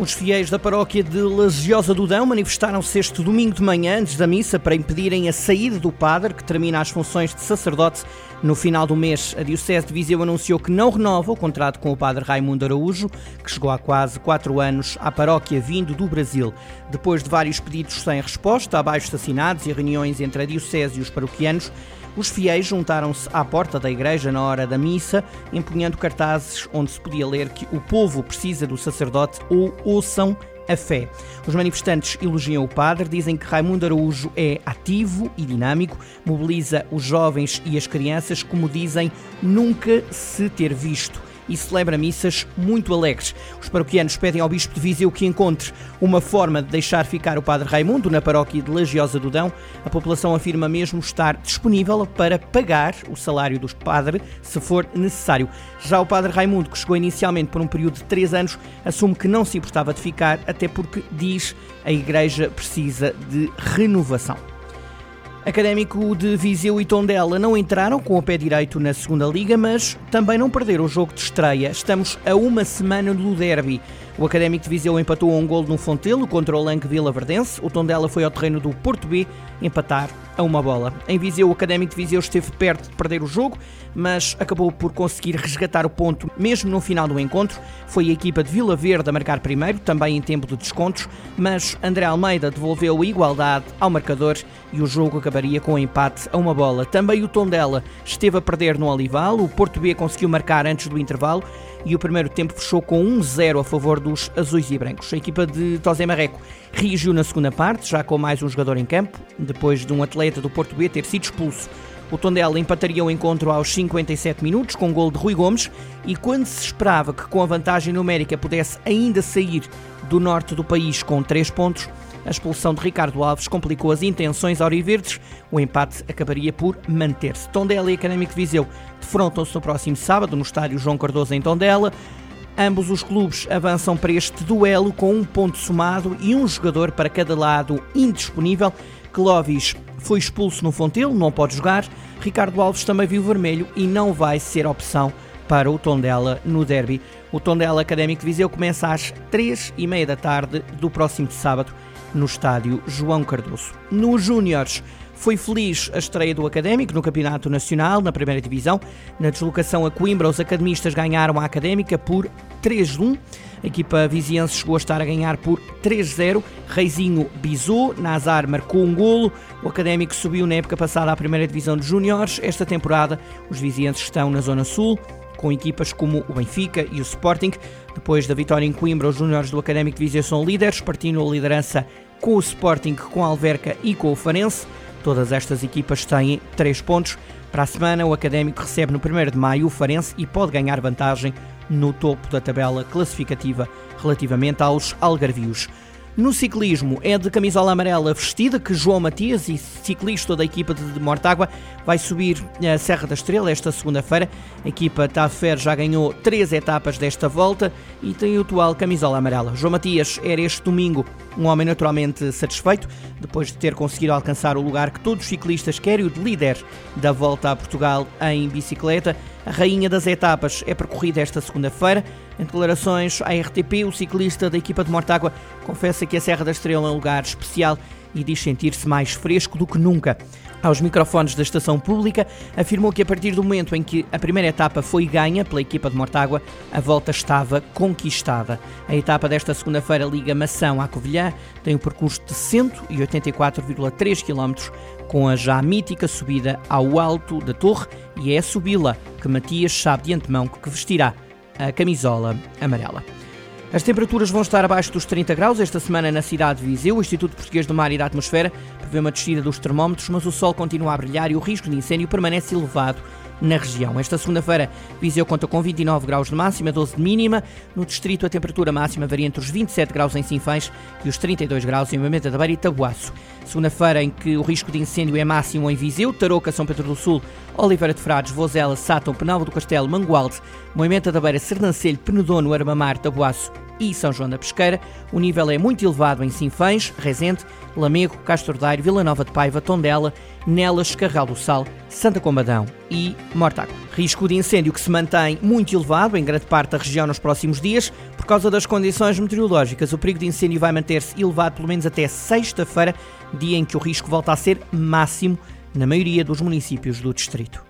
Os fiéis da paróquia de Lasiosa do Dão manifestaram-se este domingo de manhã antes da missa para impedirem a saída do padre, que termina as funções de sacerdote no final do mês. A Diocese de Viseu anunciou que não renova o contrato com o padre Raimundo Araújo, que chegou há quase quatro anos à paróquia vindo do Brasil. Depois de vários pedidos sem resposta, abaixo assinados e reuniões entre a Diocese e os paroquianos, os fiéis juntaram-se à porta da igreja na hora da missa, empunhando cartazes onde se podia ler que o povo precisa do sacerdote ou ouçam a fé. Os manifestantes elogiam o padre, dizem que Raimundo Araújo é ativo e dinâmico, mobiliza os jovens e as crianças, como dizem, nunca se ter visto e celebra missas muito alegres. Os paroquianos pedem ao Bispo de Viseu que encontre uma forma de deixar ficar o Padre Raimundo na paróquia de Lagiosa do Dão. A população afirma mesmo estar disponível para pagar o salário do padre, se for necessário. Já o Padre Raimundo, que chegou inicialmente por um período de três anos, assume que não se importava de ficar, até porque, diz, a Igreja precisa de renovação. Académico de Viseu e Tondela não entraram com o pé direito na segunda liga, mas também não perderam o jogo de estreia. Estamos a uma semana do derby. O Académico de Viseu empatou um gol no Fontelo contra o Lanque Vila Verdense. O Tondela foi ao terreno do Porto B empatar a uma bola. Em Viseu, o Académico de Viseu esteve perto de perder o jogo, mas acabou por conseguir resgatar o ponto mesmo no final do encontro. Foi a equipa de Vila Verde a marcar primeiro, também em tempo de descontos, mas André Almeida devolveu a igualdade ao marcador e o jogo acabaria com um empate a uma bola. Também o Tondela esteve a perder no Olival, o Porto B conseguiu marcar antes do intervalo e o primeiro tempo fechou com 1-0 a favor dos azuis e brancos. A equipa de Tosé Marreco reagiu na segunda parte, já com mais um jogador em campo, depois de um atleta do Porto B ter sido expulso. O Tondela empataria o encontro aos 57 minutos com um gol de Rui Gomes e quando se esperava que com a vantagem numérica pudesse ainda sair do norte do país com 3 pontos, a expulsão de Ricardo Alves complicou as intenções auriverdes. O empate acabaria por manter-se. Tondela e Académico Viseu defrontam-se no próximo sábado no estádio João Cardoso em Tondela. Ambos os clubes avançam para este duelo com um ponto somado e um jogador para cada lado indisponível. Clóvis foi expulso no Fontelo, não pode jogar. Ricardo Alves também viu vermelho e não vai ser opção para o Tondela no derby. O Tondela Académico Viseu começa às três e meia da tarde do próximo sábado no estádio João Cardoso. Nos Júniores, foi feliz a estreia do Académico no Campeonato Nacional, na primeira divisão. Na deslocação a Coimbra, os academistas ganharam a Académica por 3-1. A equipa viziense chegou a estar a ganhar por 3-0. Reizinho bisou, Nazar marcou um golo. O Académico subiu na época passada à primeira divisão de Júniores. Esta temporada, os vizienses estão na Zona Sul com equipas como o Benfica e o Sporting. Depois da vitória em Coimbra, os júniores do Académico de Viseu são líderes, partindo a liderança com o Sporting, com a Alverca e com o Farense. Todas estas equipas têm 3 pontos. Para a semana, o Académico recebe no 1 de maio o Farense e pode ganhar vantagem no topo da tabela classificativa relativamente aos algarvios. No ciclismo, é de camisola amarela vestida que João Matias, e ciclista da equipa de Mortágua, vai subir a Serra da Estrela esta segunda-feira. A equipa Tafer já ganhou três etapas desta volta e tem o atual camisola amarela. João Matias era este domingo um homem naturalmente satisfeito, depois de ter conseguido alcançar o lugar que todos os ciclistas querem, o de líder da volta a Portugal em bicicleta. A rainha das etapas é percorrida esta segunda-feira. Em declarações à RTP, o ciclista da equipa de Mortágua confessa que a Serra da Estrela é um lugar especial e diz sentir-se mais fresco do que nunca. Aos microfones da estação pública, afirmou que a partir do momento em que a primeira etapa foi ganha pela equipa de Mortágua, a volta estava conquistada. A etapa desta segunda-feira liga Mação à Covilhã tem um percurso de 184,3 km, com a já mítica subida ao alto da torre, e é a subi-la que Matias sabe de antemão que vestirá a camisola amarela. As temperaturas vão estar abaixo dos 30 graus esta semana na cidade de Viseu. O Instituto Português do Mar e da Atmosfera prevê uma descida dos termómetros, mas o sol continua a brilhar e o risco de incêndio permanece elevado na região. Esta segunda-feira, Viseu conta com 29 graus de máxima, 12 de mínima. No distrito, a temperatura máxima varia entre os 27 graus em Sinfãs e os 32 graus em Moimenta da Beira e Tabuaço. Segunda-feira, em que o risco de incêndio é máximo em Viseu, Tarouca, São Pedro do Sul, Oliveira de Frades, Vozela, Sátão, Penalva do Castelo, Mangualde, Moimenta da Beira, Sernancelho, Penedono, Armamar, Tabuaço e São João da Pesqueira. O nível é muito elevado em Sinfãs, Rezende, Lamego, Castro Daire, Vila Nova de Paiva, Tondela, Nelas, Carral do Sal, Santa Combadão e Mortágua. Risco de incêndio que se mantém muito elevado em grande parte da região nos próximos dias. Por causa das condições meteorológicas, o perigo de incêndio vai manter-se elevado pelo menos até sexta-feira, dia em que o risco volta a ser máximo na maioria dos municípios do distrito.